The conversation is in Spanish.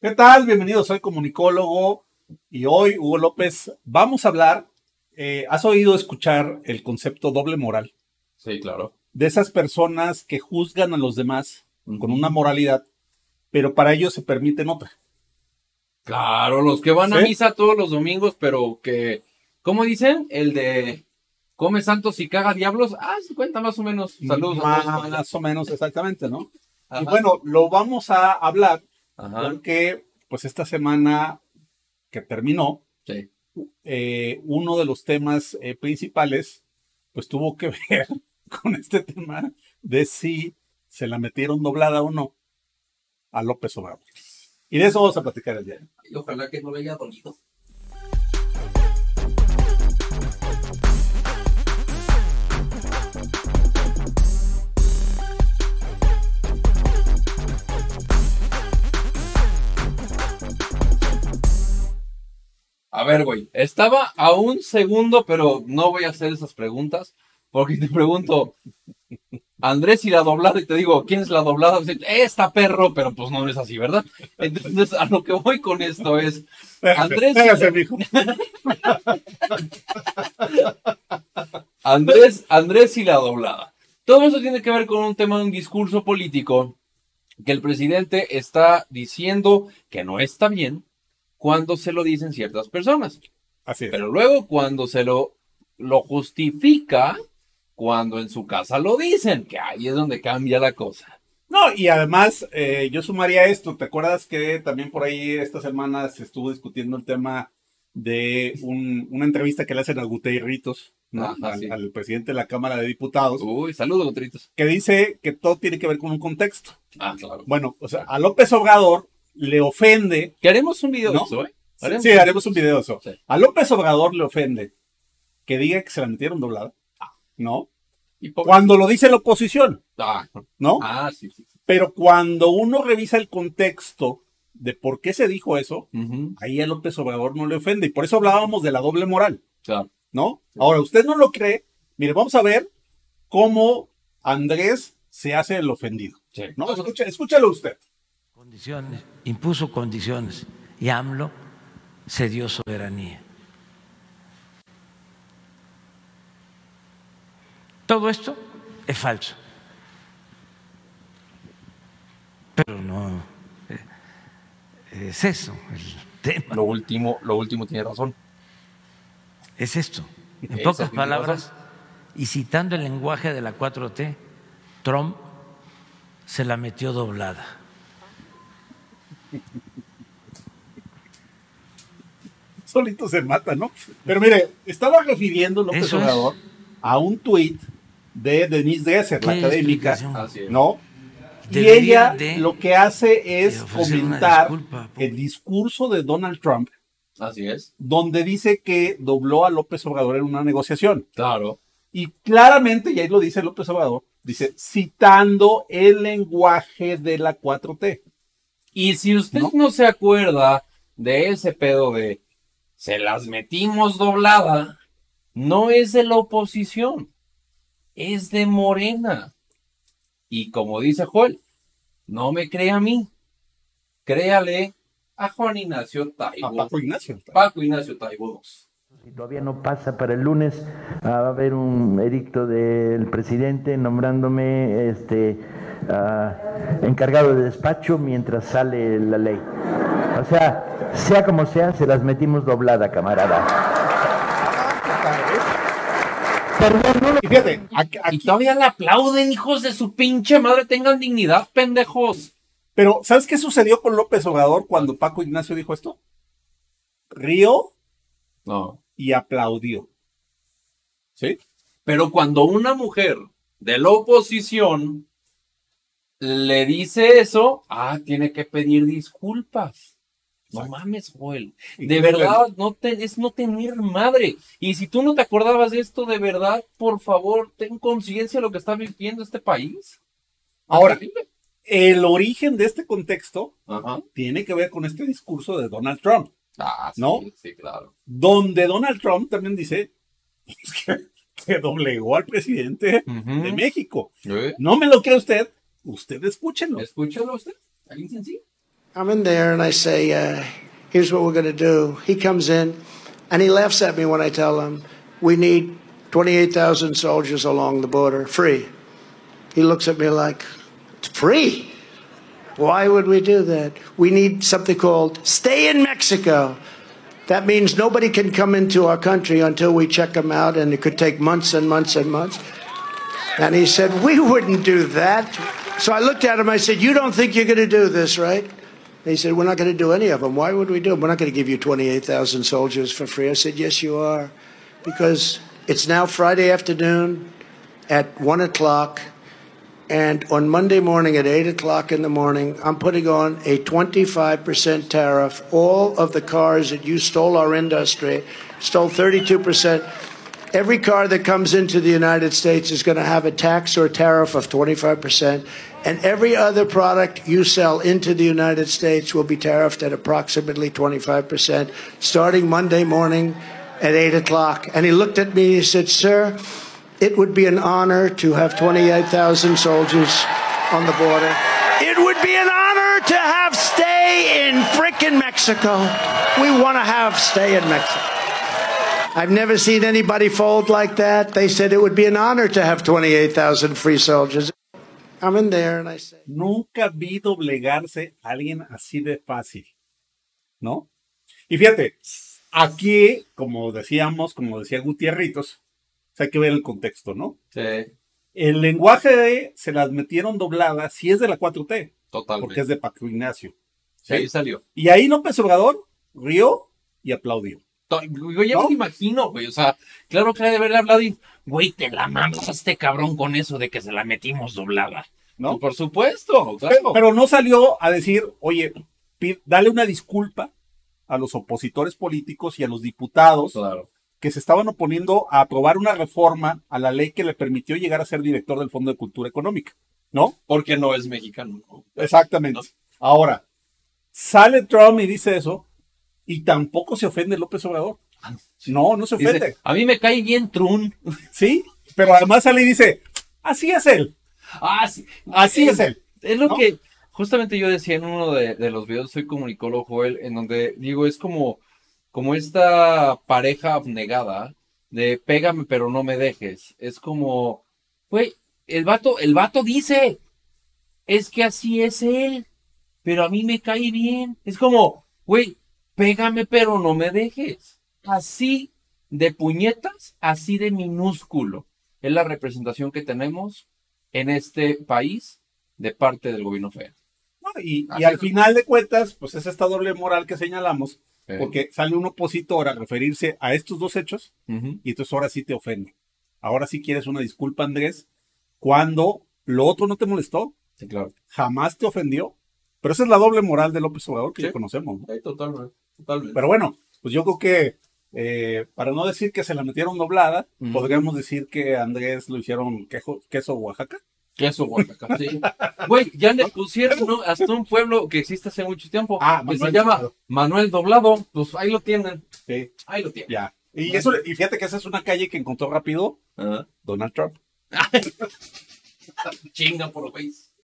¿Qué tal? Bienvenido, soy comunicólogo y hoy, Hugo López, vamos a hablar, eh, ¿has oído escuchar el concepto doble moral? Sí, claro. De esas personas que juzgan a los demás con una moralidad, pero para ellos se permiten otra. Claro, los que van a misa todos los domingos, pero que, ¿cómo dicen? El de come santos y caga diablos. Ah, se cuenta más o menos. Saludos a todos. Más o menos, exactamente, ¿no? Ajá. Y bueno, lo vamos a hablar Ajá. porque, pues, esta semana que terminó, Sí. eh, uno de los temas eh, principales, pues tuvo que ver con este tema de si se la metieron doblada o no a López Obrador. Y de eso vamos a platicar el día. Y ojalá que no le haya dolido. Ver, güey, estaba a un segundo, pero no voy a hacer esas preguntas, porque te pregunto, Andrés y la doblada, y te digo, ¿quién es la doblada? Pues, Esta perro, pero pues no es así, ¿verdad? Entonces, a lo que voy con esto es, Andrés- Véngase, mijo. Andrés, Andrés y la doblada. Todo eso tiene que ver con un tema de un discurso político que el presidente está diciendo que no está bien cuando se lo dicen ciertas personas. Así es. Pero luego cuando se lo, lo justifica, cuando en su casa lo dicen, que ahí es donde cambia la cosa. No, y además, eh, yo sumaría esto. ¿Te acuerdas que también por ahí esta semana se estuvo discutiendo el tema de un- una entrevista que le hacen a Guterritos, ¿no? Ajá, al, sí. al presidente de la Cámara de Diputados, Uy, saludos, Gotritos. que dice que todo tiene que ver con un contexto. Ah, claro. Bueno, o sea, a López Obrador le ofende. Que haremos un video ¿No? de eso, ¿eh? Haremos Sí, haremos un video de eso. Sí. A López Obrador le ofende que diga que se la metieron doblada, ¿no? Y Cuando lo dice la oposición, Ah, ¿no? ah, sí, sí. sí. Pero cuando uno revisa el contexto de por qué se dijo eso, ahí a López Obrador no le ofende. Y por eso hablábamos de la doble moral, claro. ¿no? Ahora, usted no lo cree. Mire, vamos a ver cómo Andrés se hace el ofendido. Sí. ¿no? Escucha- escúchalo usted. Condiciones, impuso condiciones y AMLO cedió soberanía. Todo esto es falso. Pero no eh, es eso el tema. Lo último, lo último tiene razón. Es esto. En Esa pocas palabras, y citando el lenguaje de la 4T, Trump se la metió doblada. Solito se mata, ¿no? Pero mire, estaba refiriendo López. Obrador a un tuit de Denise Dresser, la ¿Qué académica. ¿no? Y ella de- lo que hace es comentar disculpa, el discurso de Donald Trump, Así es. donde dice que dobló a López Obrador en una negociación. Claro. Y claramente, y ahí lo dice López Obrador, dice, citando el lenguaje de la 4T. Y si usted ¿No? no, se acuerda de ese pedo de se las metimos doblada, no es de la oposición, es de Morena. Y como dice Joel, no me crea a mí, créale a Juan Ignacio A Taibo, Paco Ignacio. Paco Ignacio Taibo. Si todavía no pasa para el lunes, ah, va a haber un edicto del presidente nombrándome este ah, encargado de despacho mientras sale la ley. O sea, sea como sea, se las metimos doblada, camarada. Perdón, no lo- Y fíjate, aquí- Y todavía le aplauden, hijos de su pinche madre, tengan dignidad, pendejos. pero ¿sabes qué sucedió con López Obrador cuando Paco Ignacio dijo esto? Rió No. y aplaudió. ¿Sí? Pero cuando una mujer de la oposición le dice eso, ah, tiene que pedir disculpas. No Exacto. mames, Joel. De verdad, no te, es no tener madre. Y si tú no te acordabas de esto, de verdad, por favor, ten conciencia de lo que está viviendo este país. Ahora, el origen de este contexto Ajá. tiene que ver con este discurso de Donald Trump, Ah, sí, ¿No? Sí, claro. donde Donald Trump también dice que, que doblegó al presidente de México. ¿Eh? No me lo cree usted, usted escúchenlo. Escúchalo usted. Alguien sencillo. I'm in there and I say, uh, here's what we're going to do. He comes in and he laughs at me when I tell him, we need 28,000 soldiers along the border, free. He looks at me like, free? Why would we do that? We need something called stay in Mexico. That means nobody can come into our country until we check them out, and it could take months and months and months. And he said, We wouldn't do that. So I looked at him, I said, You don't think you're going to do this, right? And he said, We're not going to do any of them. Why would we do them? We're not going to give you 28,000 soldiers for free. I said, Yes, you are. Because it's now Friday afternoon at 1 o'clock. And on Monday morning at 8 o'clock in the morning, I'm putting on a 25% tariff. All of the cars that you stole our industry, stole 32%. Every car that comes into the United States is going to have a tax or tariff of 25%. And every other product you sell into the United States will be tariffed at approximately 25%, starting Monday morning at 8 o'clock. And he looked at me and he said, Sir, it would be an honor to have 28,000 soldiers on the border. It would be an honor to have stay in frickin' Mexico. We want to have stay in Mexico. I've never seen anybody fold like that. They said it would be an honor to have 28,000 free soldiers. I'm in there and I say, Nunca vi doblegarse a alguien así de fácil, ¿no? Y fíjate, aquí, como decíamos, como decía Gutierritos, hay que ver el contexto, ¿no? Sí, El lenguaje de se las metieron dobladas, si es de la 4T, totalmente. porque es de Paco Ignacio. Sí, ahí salió. Y ahí López Obrador rió y aplaudió. Yo ya ¿No? me imagino, güey. O sea, claro que ha de haberle hablado y, güey, te la mamas a este cabrón con eso de que se la metimos doblada. ¿No? Por supuesto, claro. Pero, pero no salió a decir, oye, dale una disculpa a los opositores políticos y a los diputados Claro. que se estaban oponiendo a aprobar una reforma a la ley que le permitió llegar a ser director del Fondo de Cultura Económica, ¿no? Porque no es mexicano. ¿no? Exactamente. Ahora, sale Trump y dice eso y tampoco se ofende López Obrador. No, no se Dice, ofende. a mí me cae bien Trun. Sí, pero además sale y dice, así es él, Ah, sí. así es él. Es lo ¿No? que justamente yo decía en uno de, de los videos, soy comunicólogo, Joel, en donde digo, es como, como esta pareja abnegada de pégame pero no me dejes. Es como, güey, el vato, el vato dice, es que así es él, pero a mí me cae bien. Es como, güey, pégame pero no me dejes. Así de puñetas, así de minúsculo. Es la representación que tenemos en este país de parte del gobierno federal. ¿no? Y, al es. final de cuentas, pues es esta doble moral que señalamos, porque sale un opositor a referirse a estos dos hechos y entonces ahora sí te ofende. Ahora sí quieres una disculpa, Andrés, cuando lo otro no te molestó, Sí, claro. jamás te ofendió. Pero esa es la doble moral de López Obrador que Sí. ya conocemos. ¿no? Sí, totalmente, totalmente. Pero bueno, pues yo creo que eh, para no decir que se la metieron doblada, podríamos decir que a Andrés lo hicieron quejo- queso Oaxaca. Queso Oaxaca, sí. Güey, ya le pusieron ¿no? hasta un pueblo que existe hace mucho tiempo Ah, que se Manuel llama Doblado. Manuel Doblado. Pues ahí lo tienen, Sí, ahí lo tienen. ya. Y, eso, y fíjate que esa es una calle que encontró rápido Ajá. Donald Trump. Chinga por güey.